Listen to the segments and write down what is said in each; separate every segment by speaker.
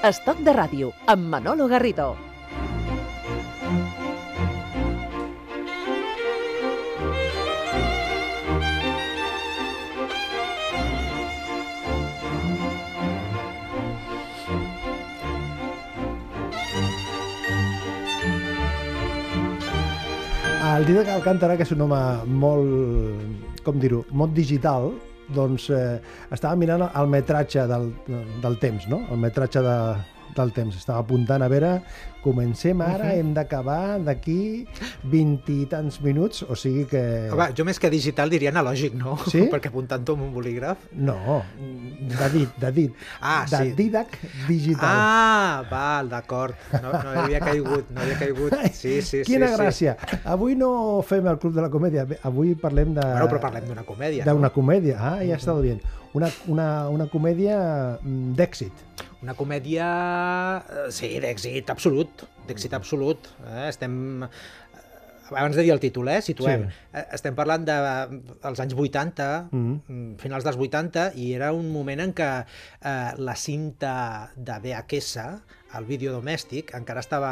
Speaker 1: Estoc de ràdio, amb Manolo Garrido.
Speaker 2: El Didac Alcántara, que és un home molt, com dir-ho, molt digital, doncs eh, estava mirant el metratge del, del temps, no? El metratge de, del temps. Estava apuntant a veure, comencem ara, uh -huh. hem d'acabar d'aquí 20 i tants minuts, o sigui que...
Speaker 3: Home, jo més que digital diria analògic, no?
Speaker 2: Sí?
Speaker 3: Perquè apuntant-ho amb un bolígraf...
Speaker 2: No, de dit, de dit.
Speaker 3: Ah,
Speaker 2: de
Speaker 3: sí.
Speaker 2: Didac digital.
Speaker 3: Ah, val, d'acord. No, no havia caigut, no havia caigut. Sí, sí,
Speaker 2: Quina
Speaker 3: sí,
Speaker 2: gràcia. Avui no fem el Club de la Comèdia, avui parlem de...
Speaker 3: Bueno, però parlem d'una comèdia,
Speaker 2: D'una
Speaker 3: no?
Speaker 2: comèdia, ah, ja està bé. Una, una, una comèdia mm, d'èxit.
Speaker 3: Una comèdia, eh, sí, d'èxit absolut, d'èxit absolut. Eh? Estem... eh, Abans de dir el títol, eh? situem.
Speaker 2: Sí.
Speaker 3: Eh, Estem parlant de, dels anys 80,
Speaker 2: Mhm.
Speaker 3: mm. finals dels 80, i era un moment en què eh, la cinta de VHS, el vídeo domèstic, encara estava,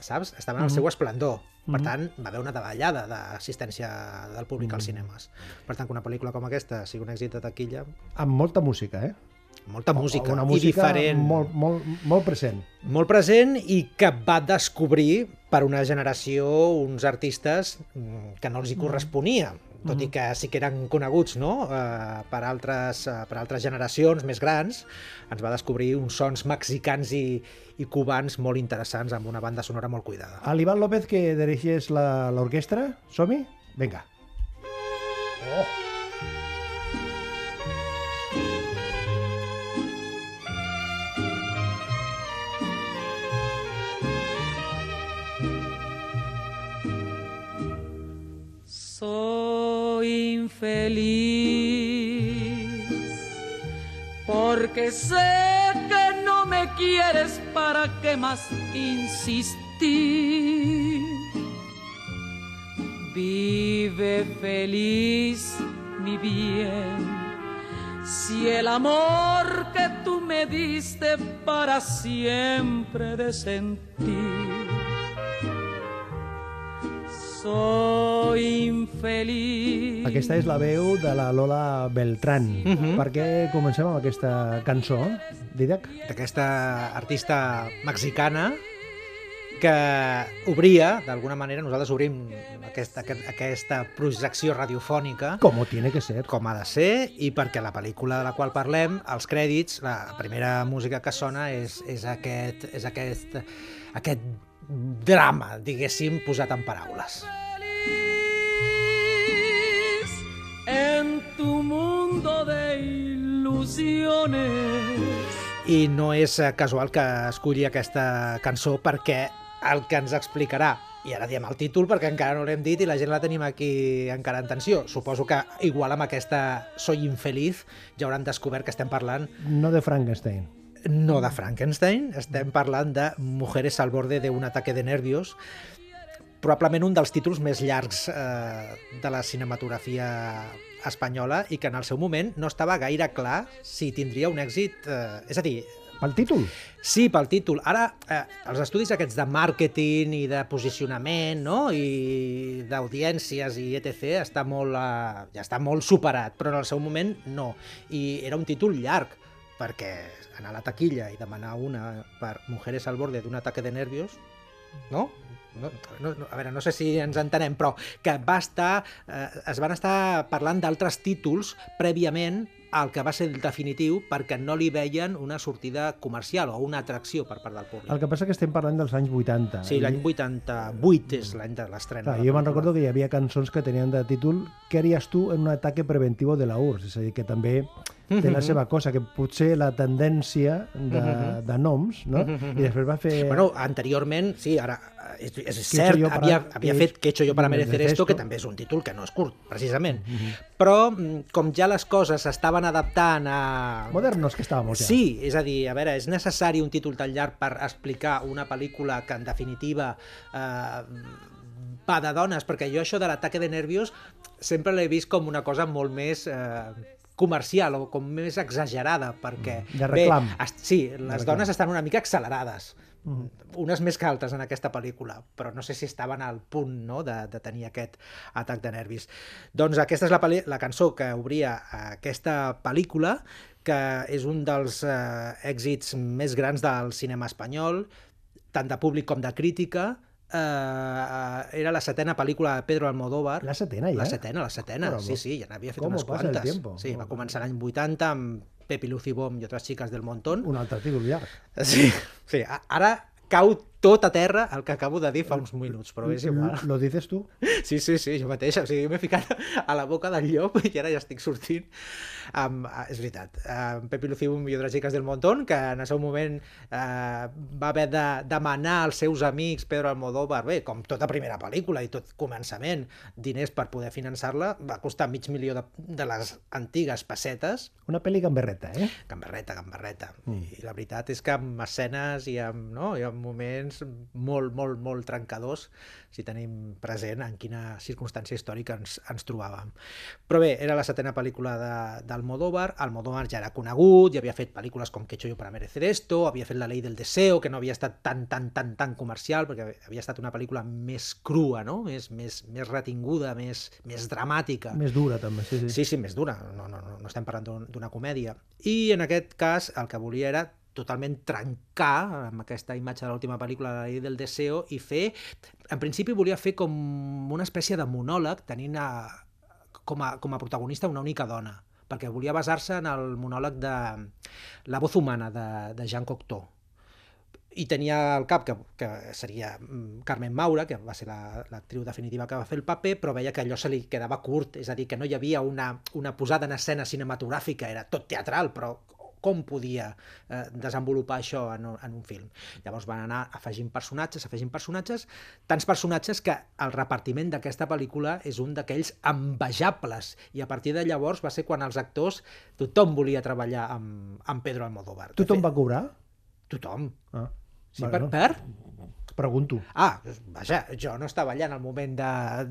Speaker 3: saps? Estava en el
Speaker 2: Mhm.
Speaker 3: seu esplendor. Per
Speaker 2: Mhm.
Speaker 3: tant, va haver una davallada d'assistència del públic als cinemes. Per tant, que una pel·lícula com aquesta sigui un èxit de taquilla,
Speaker 2: Amb molta música, eh?
Speaker 3: Molta música,
Speaker 2: Una
Speaker 3: i
Speaker 2: música
Speaker 3: diferent.
Speaker 2: molt, molt, molt present.
Speaker 3: molt present i que va descobrir per una generació uns artistes mm, que no els hi corresponia, tot i que sí que eren coneguts no? eh, per, altres, eh, per altres generacions més grans, ens va descobrir uns sons mexicans i, i cubans molt interessants amb una banda sonora molt cuidada.
Speaker 2: Al Iván López, que dirigeix la- l'orquestra, som-hi? Vinga.
Speaker 4: Soy infeliz porque sé que no me quieres para qué más insistir. Vive feliz, mi bien, si el amor que tú me diste para siempre de sentir. Soy infeliz.
Speaker 2: Aquesta és la veu de la Lola Beltrán.
Speaker 3: Mhm.
Speaker 2: Per què comencem amb aquesta cançó, Didac?
Speaker 3: D'aquesta artista mexicana que obria, d'alguna manera, nosaltres obrim aquesta, aquest- aquesta projecció radiofònica
Speaker 2: Com tiene que ser.
Speaker 3: com ha de ser i perquè la pel·lícula de la qual parlem, els crèdits, la primera música que sona és, és, aquest, és aquest, aquest drama, diguéssim, posat en paraules.
Speaker 4: feliz en tu mundo de ilusiones.
Speaker 3: I no és eh, casual que escolli aquesta cançó perquè el que ens explicarà i ara diem el títol perquè encara no l'hem dit i la gent la tenim aquí encara en tensió. Suposo que igual amb aquesta Soy infeliz ja hauran descobert que estem parlant
Speaker 2: No de Frankenstein.
Speaker 3: No de Frankenstein, estem parlant de Mujeres al borde de un ataque de nervios, probablement un dels títols més llargs eh, de la cinematografia espanyola i que en el seu moment no estava gaire clar si tindria un èxit... Eh, és a dir,
Speaker 2: Pel títol?
Speaker 3: Sí, pel títol. Ara, eh, els estudis aquests de màrqueting i de posicionament no? i d'audiències i etc. està molt, eh, ja està molt superat, però en el seu moment no. I era un títol llarg, perquè anar a la taquilla i demanar una per Mujeres al borde d'un ataque de nervios, no? No, no, no, a veure, no sé si ens entenem, però que va estar, eh, es van estar parlant d'altres títols prèviament al que va ser el definitiu perquè no li veien una sortida comercial o una atracció per part del públic.
Speaker 2: El que passa que estem parlant dels anys 80.
Speaker 3: Sí, l'any
Speaker 2: I-
Speaker 3: 88 és l'any de l'estrena.
Speaker 2: Jo me'n recordo que hi havia cançons que tenien de títol Què haries tu en un ataque preventivo de la URSS? És a dir, que també té la
Speaker 3: Mhm.
Speaker 2: seva cosa, que potser la tendència de,
Speaker 3: Mhm.
Speaker 2: de noms, no?
Speaker 3: Mhm.
Speaker 2: I després va fer...
Speaker 3: Bueno, anteriorment, sí, ara és, és
Speaker 2: he
Speaker 3: cert,
Speaker 2: hecho yo para-
Speaker 3: havia, havia
Speaker 2: que he
Speaker 3: fet Que he hecho yo para merecer esto, que també és un títol que no és curt, precisament.
Speaker 2: Mhm.
Speaker 3: Però, mm, com ja les coses s'estaven adaptant a...
Speaker 2: Modernos que estàvem, ja.
Speaker 3: Sí, és a dir, a veure, és necessari un títol tan llarg per explicar una pel·lícula que, en definitiva, eh, va de dones, perquè jo això de l'ataque de nervios sempre l'he vist com una cosa molt més... Eh, comercial o com més exagerada, perquè...
Speaker 2: De reclam.
Speaker 3: Bé, sí, les
Speaker 2: reclam.
Speaker 3: dones estan una mica accelerades,
Speaker 2: Mhm.
Speaker 3: unes més que altres en aquesta pel·lícula, però no sé si estaven al punt no, de, de tenir aquest atac de nervis. Doncs aquesta és la, la cançó que obria aquesta pel·lícula, que és un dels eh, èxits més grans del cinema espanyol, tant de públic com de crítica, eh, era la setena pel·lícula de Pedro Almodóvar.
Speaker 2: La setena, ja?
Speaker 3: La setena, la setena,
Speaker 2: Caramba.
Speaker 3: sí, sí, ja n'havia fet
Speaker 2: ¿Cómo
Speaker 3: unes quantes. Sí, va començar l'any 80 amb Pepi Lucibom i altres xiques del Montón.
Speaker 2: Un altre títol llarg.
Speaker 3: Sí, sí, ara cau tot a terra el que acabo de dir fa uns minuts, però és igual.
Speaker 2: Lo dices tu?
Speaker 3: Sí, sí, sí, jo mateix. O sigui, m'he ficat a la boca del llop i ara ja estic sortint. Um, és veritat. Um, Pepi Lucibum i altres xiques del Montón, que en el seu moment uh, va haver de demanar als seus amics Pedro Almodóvar, bé, com tota primera pel·lícula i tot començament, diners per poder finançar-la, va costar mig milió de, de les antigues pessetes,
Speaker 2: Una pel·li gamberreta, eh?
Speaker 3: gambarreta, gambarreta. Mm. I la veritat és que amb escenes i amb, no, i amb moments molt, molt, molt trencadors, si tenim present en quina circumstància històrica ens, ens trobàvem. Però bé, era la setena pel·lícula de, d'Almodóvar, Almodóvar ja era conegut, ja havia fet pel·lícules com Que he hecho yo para merecer esto, havia fet La ley del deseo, que no havia estat tan, tan, tan, tan comercial, perquè havia estat una pel·lícula més crua, no? més, més, més retinguda, més, més dramàtica.
Speaker 2: Més dura, també, sí, sí.
Speaker 3: Sí, sí, més dura, no, no, no, no estem parlant d'un- d'una comèdia. I en aquest cas el que volia era totalment trencar amb aquesta imatge de l'última pel·lícula La llei del deseo i fer, en principi volia fer com una espècie de monòleg tenint a, com, a, com a protagonista una única dona perquè volia basar-se en el monòleg de La voz humana de, de Jean Cocteau. I tenia al cap que, que seria mm, Carmen Maura, que va ser la- l'actriu definitiva que va fer el paper, però veia que allò se li quedava curt, és a dir, que no hi havia una, una posada en escena cinematogràfica, era tot teatral, però com podia eh, desenvolupar això en, un- en un film. Llavors van anar afegint personatges, afegint personatges, tants personatges que el repartiment d'aquesta pel·lícula és un d'aquells envejables, i a partir de llavors va ser quan els actors, tothom volia treballar amb, amb Pedro Almodóvar.
Speaker 2: Tothom
Speaker 3: fet,
Speaker 2: va cobrar?
Speaker 3: Tothom.
Speaker 2: Ah,
Speaker 3: Sí,
Speaker 2: bueno,
Speaker 3: per, per?
Speaker 2: Pregunto.
Speaker 3: Ah, vaja, jo no estava allà en el moment de,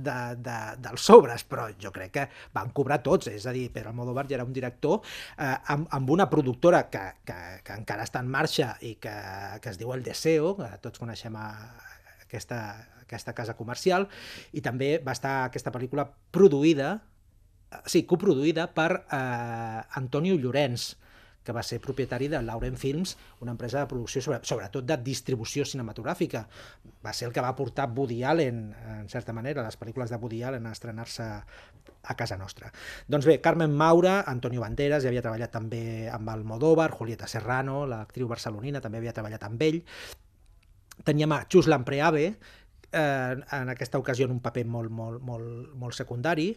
Speaker 3: de, de, dels sobres, però jo crec que van cobrar tots, és a dir, Pedro Almodóvar ja era un director eh, amb, amb una productora que, que, que encara està en marxa i que, que es diu El Deseo, que tots coneixem a aquesta, aquesta casa comercial, i també va estar aquesta pel·lícula produïda, eh, sí, coproduïda per eh, Antonio Llorenç, que va ser propietari de Lauren Films, una empresa de producció, sobre, sobretot de distribució cinematogràfica. Va ser el que va portar Woody Allen, en certa manera, les pel·lícules de Woody Allen a estrenar-se a casa nostra. Doncs bé, Carmen Maura, Antonio Banderas, ja havia treballat també amb Almodóvar, Julieta Serrano, l'actriu barcelonina, també havia treballat amb ell. Teníem a Chus Lampreave, eh, en aquesta ocasió en un paper molt, molt, molt, molt secundari,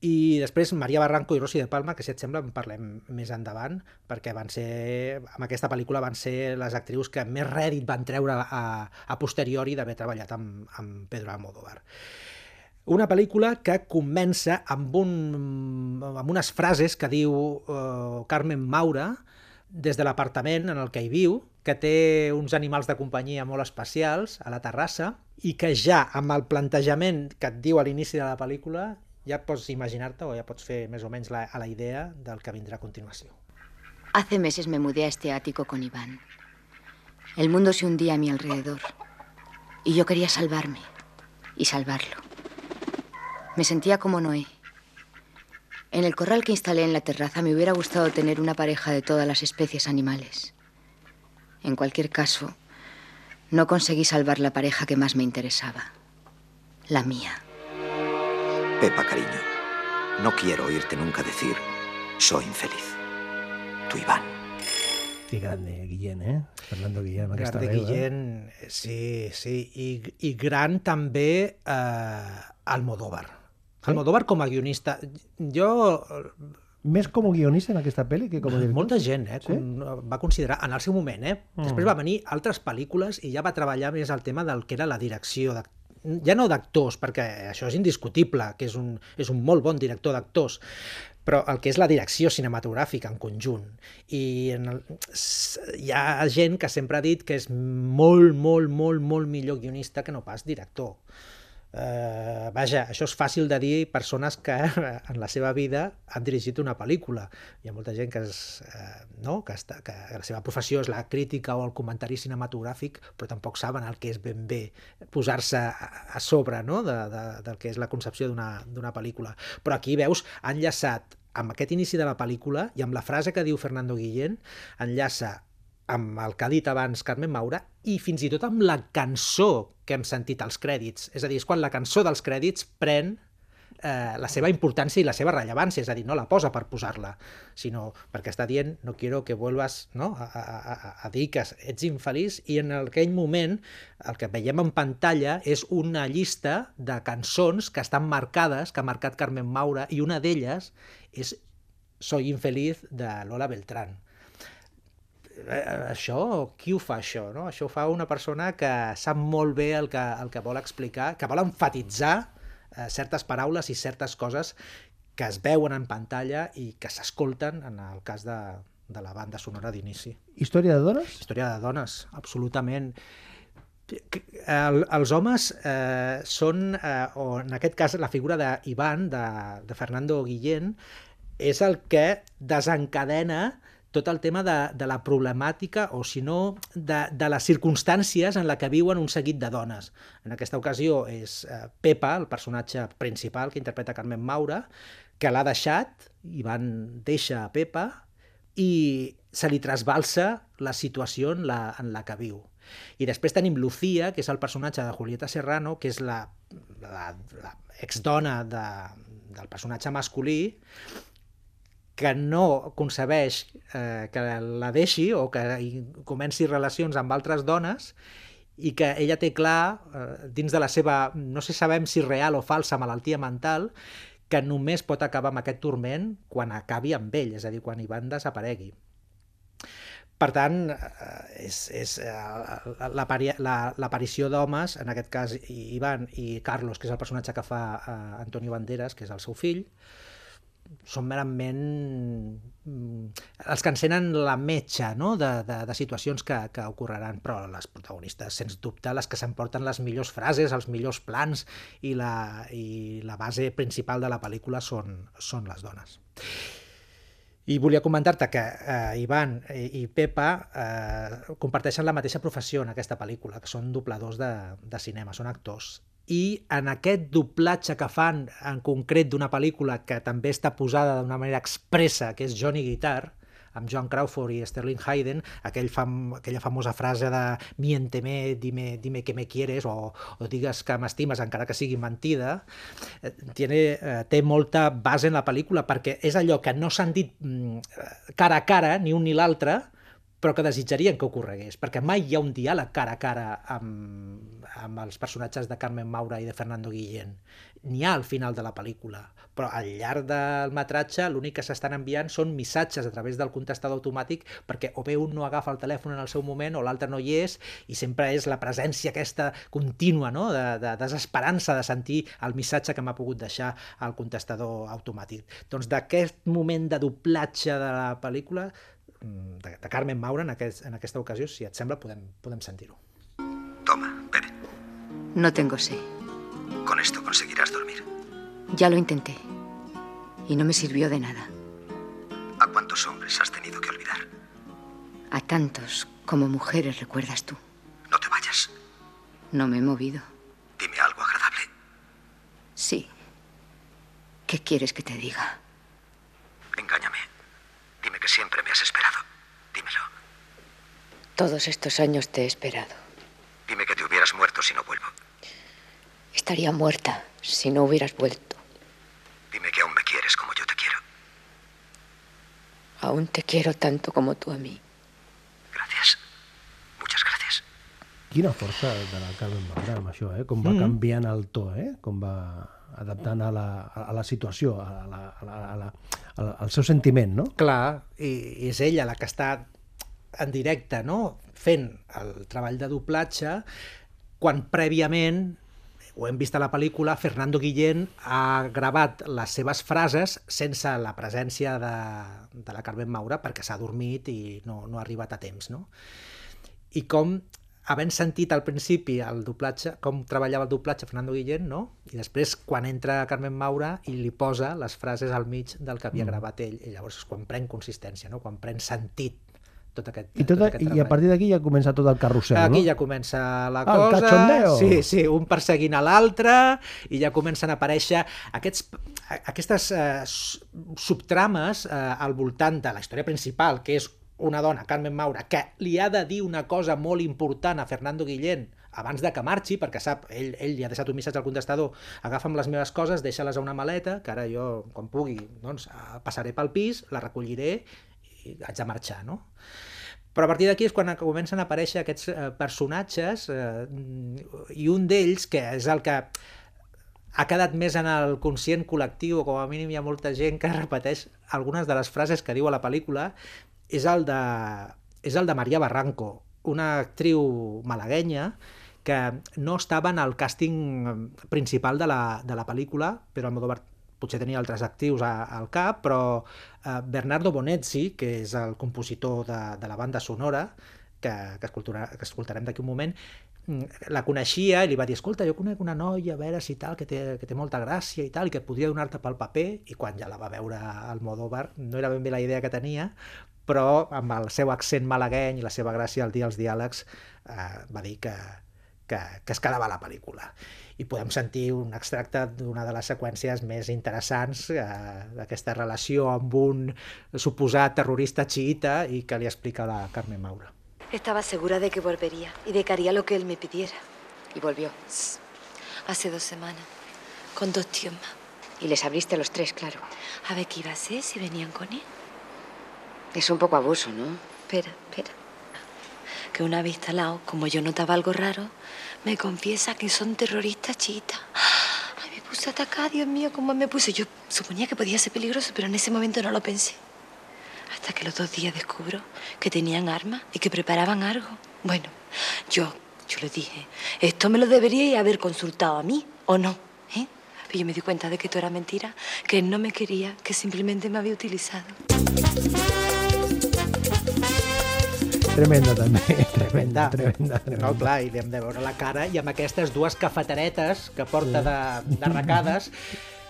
Speaker 3: i després Maria Barranco i Rosy de Palma, que si et sembla en parlem més endavant, perquè van ser, amb aquesta pel·lícula van ser les actrius que més rèdit van treure a, a posteriori d'haver treballat amb, amb Pedro Almodóvar. Una pel·lícula que comença amb, un, amb unes frases que diu uh, Carmen Maura des de l'apartament en el que hi viu, que té uns animals de companyia molt especials a la terrassa i que ja amb el plantejament que et diu a l'inici de la pel·lícula ja pots imaginar-te o ja pots fer més o menys la, a la idea que vindrà a continuació.
Speaker 5: Hace meses me mudé a este ático con Iván. El mundo se hundía a mi alrededor. Y yo quería salvarme. Y salvarlo. Me sentía como Noé. En el corral que instalé en la terraza me hubiera gustado tener una pareja de todas las especies animales. En cualquier caso, no conseguí salvar la pareja que más me interesaba. La mía.
Speaker 6: Pepa, cariño, no quiero oírte nunca decir soy infeliz. Tu Iván.
Speaker 2: Que grande, Guillén, eh? Fernando Guillén, aquesta
Speaker 3: Gran de
Speaker 2: veu, eh?
Speaker 3: Guillén, sí, sí, i, i gran també eh, Almodóvar. Almodóvar com a guionista. Jo
Speaker 2: Més com a guionista en aquesta pel·li que com a director.
Speaker 3: Molta gent eh,
Speaker 2: Sí?
Speaker 3: con, va considerar, en el seu moment, eh?
Speaker 2: Mm.
Speaker 3: Després va venir altres pel·lícules i ja va treballar més el tema del que era la direcció, de, ja no d'actors, perquè això és indiscutible, que és un, és un molt bon director d'actors, però el que és la direcció cinematogràfica en conjunt. I en el, hi ha gent que sempre ha dit que és molt, molt, molt, molt millor guionista que no pas director. Eh, vaja, això és fàcil de dir persones que en la seva vida han dirigit una pel·lícula. Hi ha molta gent que, és, eh, no? que, està, que la seva professió és la crítica o el comentari cinematogràfic, però tampoc saben el que és ben bé posar-se a, sobre no? de, de, del que és la concepció d'una pel·lícula. Però aquí veus, han enllaçat amb aquest inici de la pel·lícula i amb la frase que diu Fernando Guillén, enllaça amb el que ha dit abans Carmen Maura i fins i tot amb la cançó que hem sentit als crèdits. És a dir, és quan la cançó dels crèdits pren eh, la seva importància i la seva rellevància, és a dir, no la posa per posar-la, sinó perquè està dient no quiero que vuelvas no, a, a, a, dir que ets infeliç i en aquell moment el que veiem en pantalla és una llista de cançons que estan marcades, que ha marcat Carmen Maura, i una d'elles és Soy infeliz de Lola Beltrán això, qui ho fa això? No? Això ho fa una persona que sap molt bé el que, el que vol explicar, que vol enfatitzar eh, certes paraules i certes coses que es veuen en pantalla i que s'escolten en el cas de, de la banda sonora d'inici.
Speaker 2: Història de dones?
Speaker 3: Història de dones, absolutament. El, els homes eh, són, eh, o en aquest cas la figura d'Ivan, de, de Fernando Guillén, és el que desencadena tot el tema de, de la problemàtica o, si no, de, de les circumstàncies en la que viuen un seguit de dones. En aquesta ocasió és eh, Pepa, el personatge principal que interpreta Carmen Maura, que l'ha deixat, i van deixa a Pepa, i se li trasbalsa la situació en la, en la que viu. I després tenim Lucía, que és el personatge de Julieta Serrano, que és la, la, la exdona de, del personatge masculí, que no concebeix eh, que la deixi o que comenci relacions amb altres dones i que ella té clar, eh, dins de la seva, no sé sabem si real o falsa malaltia mental, que només pot acabar amb aquest turment quan acabi amb ell, és a dir, quan Ivan desaparegui. Per tant, eh, és, és eh, l'aparició d'homes, en aquest cas Ivan i Carlos, que és el personatge que fa eh, Antonio Banderas, que és el seu fill, són merament mm, els que encenen la metxa no? de, de, de situacions que, que ocorreran, però les protagonistes, sens dubte, les que s'emporten les millors frases, els millors plans i la, i la base principal de la pel·lícula són, són les dones. I volia comentar-te que eh, Ivan i Pepa eh, comparteixen la mateixa professió en aquesta pel·lícula, que són dobladors de, de cinema, són actors i en aquest doblatge que fan en concret d'una pel·lícula que també està posada d'una manera expressa, que és Johnny Guitar, amb John Crawford i Sterling Hayden, aquell fam, aquella famosa frase de miénteme, dime, dime que me quieres, o, o digues que m'estimes encara que sigui mentida, eh, tiene, eh, té molta base en la pel·lícula perquè és allò que no s'han dit mm, cara a cara, ni un ni l'altre, però que desitjarien que ocorregués, perquè mai hi ha un diàleg cara a cara amb, amb els personatges de Carmen Maura i de Fernando Guillén. N'hi ha al final de la pel·lícula, però al llarg del metratge l'únic que s'estan enviant són missatges a través del contestador automàtic perquè o bé un no agafa el telèfon en el seu moment o l'altre no hi és i sempre és la presència aquesta contínua no? de, de desesperança de sentir el missatge que m'ha pogut deixar el contestador automàtic. Doncs d'aquest moment de doblatge de la pel·lícula de, de Carmen Maura en, aquest, en aquesta ocasió, si et sembla, podem, podem sentir-ho.
Speaker 6: Toma, bebe.
Speaker 5: No tengo sed.
Speaker 6: Con esto conseguirás dormir.
Speaker 5: Ya lo intenté. Y no me sirvió de nada.
Speaker 6: ¿A cuántos hombres has tenido que olvidar?
Speaker 5: A tantos como mujeres recuerdas tú.
Speaker 6: No te vayas.
Speaker 5: No me he movido.
Speaker 6: Dime algo agradable.
Speaker 5: Sí. ¿Qué quieres que te diga?
Speaker 6: Engáñame. Que siempre me has esperado. Dímelo.
Speaker 5: Todos estos años te he esperado.
Speaker 6: Dime que te hubieras muerto si no vuelvo.
Speaker 5: Estaría muerta si no hubieras vuelto.
Speaker 6: Dime que aún me quieres como yo te quiero.
Speaker 5: Aún te quiero tanto como tú a mí.
Speaker 6: Gracias. Muchas gracias.
Speaker 2: Quina força de la Carmen amb això, eh? Com va mm. canviant el to, eh? Com va adaptant a la, a la situació, a la, a la, a la, al, al seu sentiment, no?
Speaker 3: Clar, i, i és ella la que està en directe, no?, fent el treball de doblatge, quan prèviament ho hem vist a la pel·lícula, Fernando Guillén ha gravat les seves frases sense la presència de, de la Carmen Maura perquè s'ha dormit i no, no ha arribat a temps. No? I com havent sentit al principi el doblatge, com treballava el doblatge Fernando Guillén, no? i després quan entra Carmen Maura i li posa les frases al mig del que havia
Speaker 2: Mm.
Speaker 3: gravat ell, i llavors és quan pren consistència, no? quan pren sentit tot aquest,
Speaker 2: I, tot,
Speaker 3: tot aquest
Speaker 2: I a partir d'aquí ja comença tot el carrusel,
Speaker 3: Aquí
Speaker 2: no?
Speaker 3: ja comença la
Speaker 2: Ah,
Speaker 3: cosa...
Speaker 2: cachondeo.
Speaker 3: Sí, sí, un perseguint a l'altre i ja comencen a aparèixer aquests, aquestes eh, subtrames eh, al voltant de la història principal, que és una dona, Carmen Maura, que li ha de dir una cosa molt important a Fernando Guillén abans de que marxi, perquè sap, ell, ell li ha deixat un missatge al contestador, agafa'm les meves coses, deixa-les a una maleta, que ara jo, quan pugui, doncs, eh, passaré pel pis, la recolliré i haig de marxar, no? Però a partir d'aquí és quan comencen a aparèixer aquests eh, personatges eh, i un d'ells, que és el que ha quedat més en el conscient col·lectiu, o com a mínim hi ha molta gent que repeteix algunes de les frases que diu a la pel·lícula, és el de, és el de Maria Barranco, una actriu malaguenya que no estava en el càsting principal de la, de la pel·lícula, però Almodóvar potser tenia altres actius a, al cap, però eh, Bernardo Bonezzi, que és el compositor de, de la banda sonora, que, que, escoltarà, que escoltarem d'aquí un moment, mm, la coneixia i li va dir, escolta, jo conec una noia, a veure si tal, que té, que té molta gràcia i tal, i que podria donar-te pel paper, i quan ja la va veure al Modóvar, no era ben bé la idea que tenia, però amb el seu accent malagueny i la seva gràcia al dir els diàlegs eh, va dir que, que, que es quedava a la pel·lícula. I podem sentir un extracte d'una de les seqüències més interessants eh, d'aquesta relació amb un suposat terrorista xiita i que li explica la Carmen Maura.
Speaker 7: Estaba segura de que volvería y de que haría lo que él me pidiera.
Speaker 5: Y volvió.
Speaker 7: Hace dos semanas, con dos tíos más.
Speaker 5: Y les abriste a los tres, claro.
Speaker 7: A ver qué iba a hacer si venían con él.
Speaker 5: Es un poco abuso, ¿no?
Speaker 7: Espera, espera. Que una vez instalado, como yo notaba algo raro, me confiesa que son terroristas chiitas. Ay, me puse atacada, Dios mío, cómo me puse. Yo suponía que podía ser peligroso, pero en ese momento no lo pensé. Hasta que los dos días descubro que tenían armas y que preparaban algo. Bueno, yo, yo le dije, esto me lo deberíais haber consultado a mí, ¿o no? ¿Eh? Pero yo me di cuenta de que esto era mentira, que él no me quería, que simplemente me había utilizado.
Speaker 2: Tremenda, també.
Speaker 3: Tremenda.
Speaker 2: Tremenda, tremenda.
Speaker 3: No, clar, i li hem de veure la cara i amb aquestes dues cafeteretes que porta de, de recades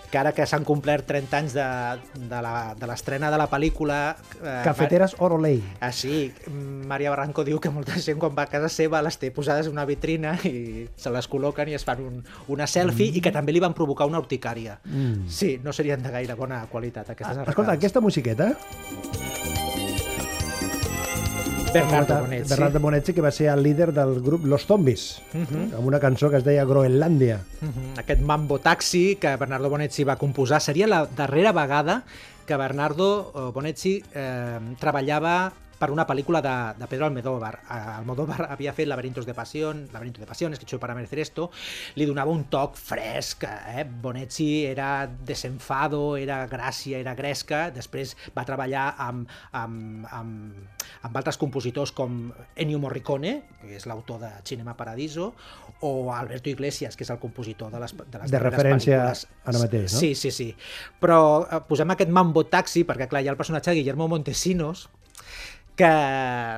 Speaker 3: que ara que s'han complert 30 anys de, de la- de l'estrena de la pel·lícula... Eh,
Speaker 2: Cafeteres Orolei.
Speaker 3: Ah, sí, Maria Barranco diu que molta gent quan va a casa seva les té posades en una vitrina i se les col·loquen i es fan un, una selfie mm. i que també li van provocar una urticària.
Speaker 2: Mm.
Speaker 3: Sí, no serien de gaire bona qualitat aquestes
Speaker 2: Ah,
Speaker 3: arracades.
Speaker 2: Escolta, aquesta musiqueta,
Speaker 3: Bernardo Bonetti.
Speaker 2: Bernardo Bonetti, que va ser el líder del grup Los Zombies,
Speaker 3: Mhm.
Speaker 2: amb una cançó que es deia Groenlàndia.
Speaker 3: Mhm. Aquest Mambo Taxi que Bernardo Bonetti va composar seria la darrera vegada que Bernardo eh, Bonetti eh, treballava per una pel·lícula de, de Pedro Almodóvar. Almodóvar havia fet Laberintos de Pasión, Laberinto de Pasiones, que para merecer esto, li donava un toc fresc, eh? Bonetti era desenfado, era gràcia, era gresca, després va treballar amb, amb, amb, amb altres compositors com Ennio Morricone, que és l'autor de Cinema Paradiso, o Alberto Iglesias, que és el compositor de les, de les
Speaker 2: De referència
Speaker 3: pel·lícules.
Speaker 2: ara mateix, no?
Speaker 3: Sí, sí, sí. Però eh, posem aquest Mambo Taxi, perquè clar, hi ha el personatge de Guillermo Montesinos, que,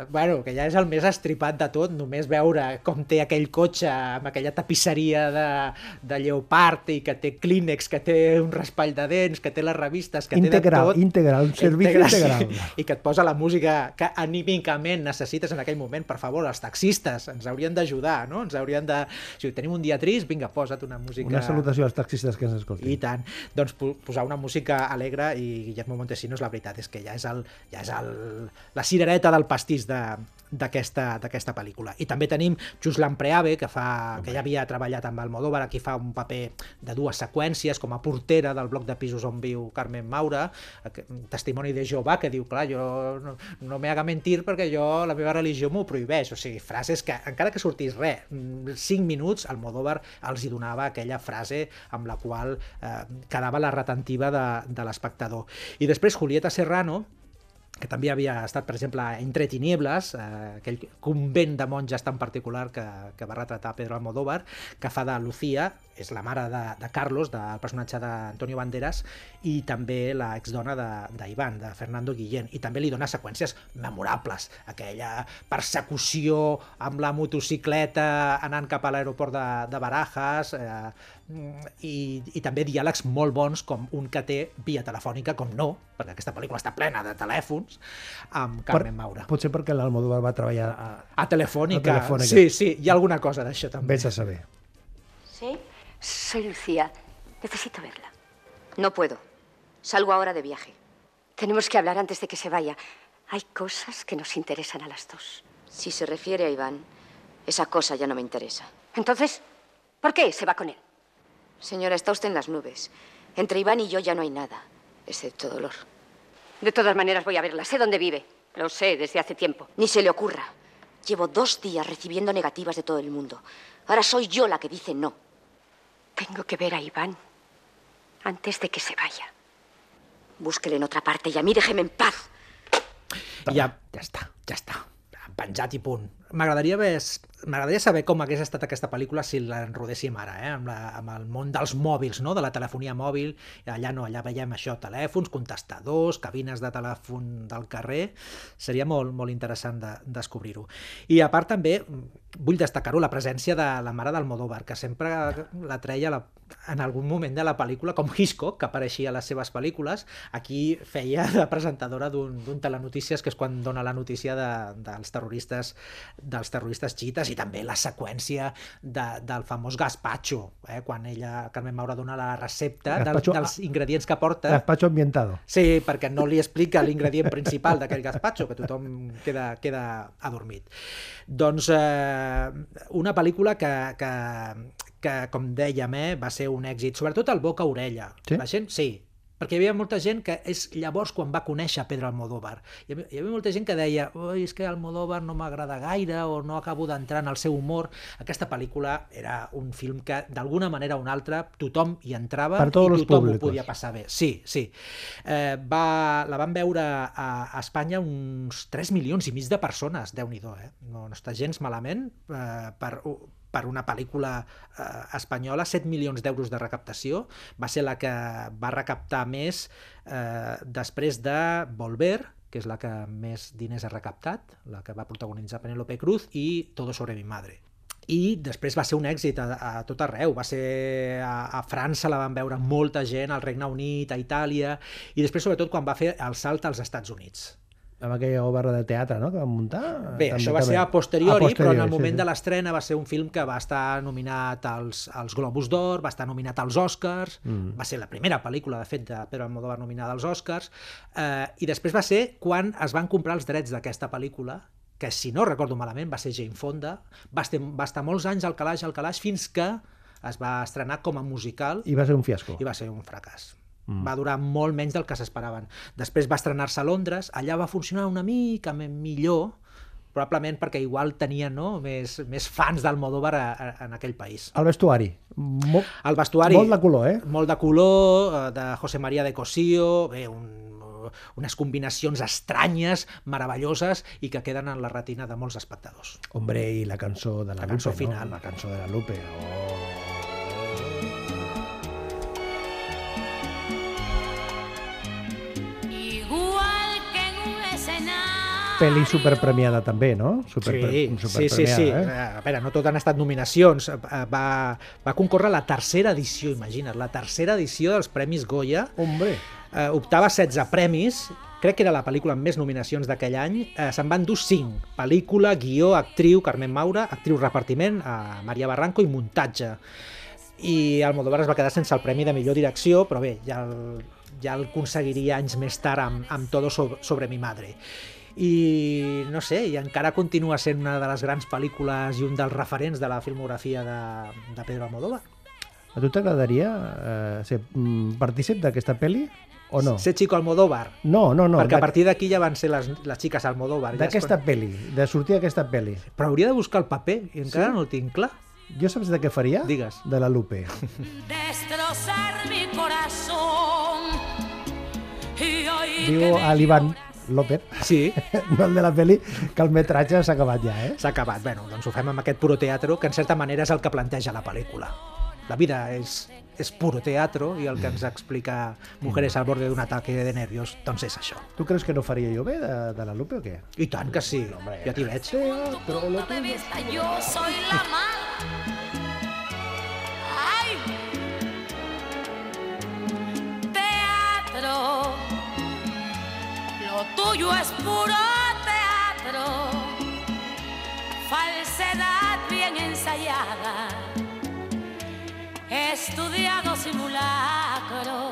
Speaker 3: bueno, que ja és el més estripat de tot, només veure com té aquell cotxe amb aquella tapisseria de, de lleopard i que té clínex, que té un raspall de dents, que té les revistes, que
Speaker 2: Integral,
Speaker 3: té de tot.
Speaker 2: integral, un servici
Speaker 3: Integral, I que et posa la música que anímicament necessites en aquell moment. Per favor, els taxistes ens haurien d'ajudar, no? Ens haurien de... Si tenim un dia trist, vinga, posa't una música...
Speaker 2: Una salutació als taxistes que ens escoltin.
Speaker 3: I tant. Doncs po- posar una música alegre i Guillermo Montesinos, la veritat és que ja és, el, ja és el, la cirereta del pastís de- d'aquesta pel·lícula. I també tenim Juslan Preave, que, fa, que ja havia treballat amb Almodóvar, aquí fa un paper de dues seqüències com a portera del bloc de pisos on viu Carmen Maura, un testimoni de Jehovà que diu, clar, jo no, no me haga mentir perquè jo la meva religió m'ho prohibeix, o sigui, frases que encara que sortís res, mm, cinc minuts, Almodóvar els hi donava aquella frase amb la qual eh, quedava la retentiva de, de l'espectador. I després Julieta Serrano, que també havia estat, per exemple, Entre tinieblas, eh, aquell convent de monges tan particular que, que va retratar Pedro Almodóvar, que fa de Lucía, és la mare de, de Carlos, del personatge d'Antonio Banderas, i també la exdona d'Ivan, de, de Fernando Guillén, i també li dona seqüències memorables, aquella persecució amb la motocicleta anant cap a l'aeroport de, de Barajas, eh, i, i també diàlegs molt bons com un que té via telefònica, com no, perquè aquesta pel·lícula està plena de telèfons, amb Carmen Maura.
Speaker 2: Potser perquè l'Almodóvar va treballar a,
Speaker 3: A Telefònica.
Speaker 2: A Telefònica.
Speaker 3: Sí, sí, hi ha alguna cosa d'això també.
Speaker 2: Vés a saber.
Speaker 8: ¿Sí? Soy Lucía. Necesito verla.
Speaker 5: No puedo. Salgo ahora de viaje.
Speaker 8: Tenemos que hablar antes de que se vaya. Hay cosas que nos interesan a las dos.
Speaker 5: Si se refiere a Iván, esa cosa ya no me interesa.
Speaker 8: Entonces, ¿por qué se va con él?
Speaker 5: Señora, está usted en las nubes. Entre Iván y yo ya no hay nada, excepto dolor.
Speaker 8: De todas maneras voy a verla. Sé dónde vive. Lo sé desde hace tiempo.
Speaker 5: Ni se le ocurra. Llevo dos días recibiendo negativas de todo el mundo. Ahora soy yo la que dice no.
Speaker 8: Tengo que ver a Iván antes de que se vaya.
Speaker 5: Búsquele en otra parte y a mí déjeme en paz.
Speaker 3: I ja, ja està, ja està. Penjat i punt. M'agradaria m'agradaria saber com hagués estat aquesta pel·lícula si l'enrodéssim ara, eh? amb, la, amb el món dels mòbils, no? de la telefonia mòbil. Allà no, allà veiem això, telèfons, contestadors, cabines de telèfon del carrer. Seria molt, molt interessant de, descobrir-ho. I a part també, vull destacar-ho, la presència de la mare d'Almodóvar, que sempre la treia la, en algun moment de la pel·lícula, com Hitchcock, que apareixia a les seves pel·lícules, aquí feia de presentadora d'un telenotícies, que és quan dona la notícia de, dels terroristes dels terroristes xiites i també la seqüència de, del famós gazpacho, eh? quan ella, Carmen Maura, dona la recepta del, dels ingredients que porta.
Speaker 2: Gazpacho ambientado.
Speaker 3: Sí, perquè no li explica l'ingredient principal d'aquell gazpacho, que tothom queda, queda adormit. Doncs eh, una pel·lícula que, que, que, com dèiem, eh, va ser un èxit, sobretot al boca-orella.
Speaker 2: Sí?
Speaker 3: La gent, sí, perquè hi havia molta gent que és llavors quan va conèixer Pedro Almodóvar. Hi havia, hi havia molta gent que deia Oi, és que Almodóvar no m'agrada gaire o no acabo d'entrar en el seu humor. Aquesta pel·lícula era un film que d'alguna manera o una altra tothom hi entrava
Speaker 2: Per tots
Speaker 3: i tothom ho podia passar bé. Sí, sí. Eh, va, la van veure a, a Espanya uns 3 milions i mig de persones, déu nhi eh? No, no està gens malament eh, per, per una pel·lícula eh, espanyola, 7 milions d'euros de recaptació, va ser la que va recaptar més eh, després de Volver, que és la que més diners ha recaptat, la que va protagonitzar Penélope Cruz, i Todo sobre mi madre. I després va ser un èxit a, a tot arreu. Va ser a, a França, la van veure molta gent, al Regne Unit, a Itàlia, i després, sobretot, quan va fer el salt als Estats Units.
Speaker 2: Amb aquella obra de teatre, no?, que van muntar.
Speaker 3: Bé,
Speaker 2: També-
Speaker 3: això va
Speaker 2: també.
Speaker 3: ser a posteriori,
Speaker 2: A
Speaker 3: però en el
Speaker 2: sí,
Speaker 3: moment
Speaker 2: sí.
Speaker 3: de l'estrena va ser un film que va estar nominat als, als Globus d'Or, va estar nominat als Oscars,
Speaker 2: Mm.
Speaker 3: va ser la primera pel·lícula, de fet, de Pedro Almodóvar nominada als Oscars, eh, i després va ser quan es van comprar els drets d'aquesta pel·lícula, que si no recordo malament va ser Jane Fonda, va estar, va estar molts anys al calaix, al calaix, fins que es va estrenar com a musical
Speaker 2: I va ser un fiasco.
Speaker 3: i va ser un fracàs.
Speaker 2: Mm.
Speaker 3: Va durar molt menys del que s'esperaven. Després va estrenar-se a Londres, allà va funcionar una mica millor, probablement perquè igual tenia no, més, més fans d'Almodóvar a- a- en aquell país.
Speaker 2: El vestuari. Molt,
Speaker 3: El vestuari...
Speaker 2: molt de color, eh?
Speaker 3: Molt de color, eh, de José María de Cosío, bé, un, unes combinacions estranyes, meravelloses, i que queden en la retina de molts espectadors.
Speaker 2: Hombre, i la cançó de la,
Speaker 3: La cançó
Speaker 2: Lupe,
Speaker 3: final.
Speaker 2: No? La cançó de la Lupe. Oh. Pel·li superpremiada també, no? Super,
Speaker 3: Sí, sí, sí, sí.
Speaker 2: Eh?
Speaker 3: Eh, A veure, no tot han estat nominacions. Eh, Va, va concórrer la tercera edició, imagina't, la tercera edició dels Premis Goya.
Speaker 2: Hombre,
Speaker 3: Eh, optava a 16 premis, crec que era la pel·lícula amb més nominacions d'aquell any. Eh, Se'n van dur 5. Pel·lícula, guió, actriu, Carmen Maura, actriu repartiment, eh, Maria Barranco i muntatge. I Almodóvar es va quedar sense el premi de millor direcció, però bé, ja el, ja el aconseguiria anys més tard amb, amb Todo sobre, sobre mi madre. I no sé, i encara continua sent una de les grans pel·lícules i un dels referents de la filmografia de, de Pedro Almodóvar.
Speaker 2: a tu t'agradaria eh, ser mm, partícip d'aquesta pel·li o no?
Speaker 3: Ser Chico Almodóvar,
Speaker 2: No, no, no.
Speaker 3: perquè a partir d'aquí ja van ser les, les xiques Almodóvar. ja
Speaker 2: D'aquesta
Speaker 3: quan-
Speaker 2: pel·li, de sortir d'aquesta pel·li.
Speaker 3: Però hauria de buscar el paper, i encara
Speaker 2: Sí?
Speaker 3: no el tinc clar.
Speaker 2: Jo saps de què faria?
Speaker 3: Digues.
Speaker 2: De la Lupe.
Speaker 9: Destrozar mi corazón.
Speaker 2: Diu a l'Ivan, López,
Speaker 3: Sí,
Speaker 2: no el de la pel·li, que el metratge s'ha acabat ja, eh?
Speaker 3: s'ha acabat. Bueno, doncs ho fem amb aquest puro teatro, que en certa manera és el que planteja la pel·lícula. La vida és, és puro teatro i el que ens explica Mujeres al borde d'un ataque de nervios, doncs és això.
Speaker 2: Tu creus que no faria jo bé de, de la Lupe o què?
Speaker 3: I tant que sí, ja t'hi veig.
Speaker 2: Teatro, lo
Speaker 9: vista, yo soy la mala. tuyo es puro teatro, falsedad bien ensayada, estudiado simulacro.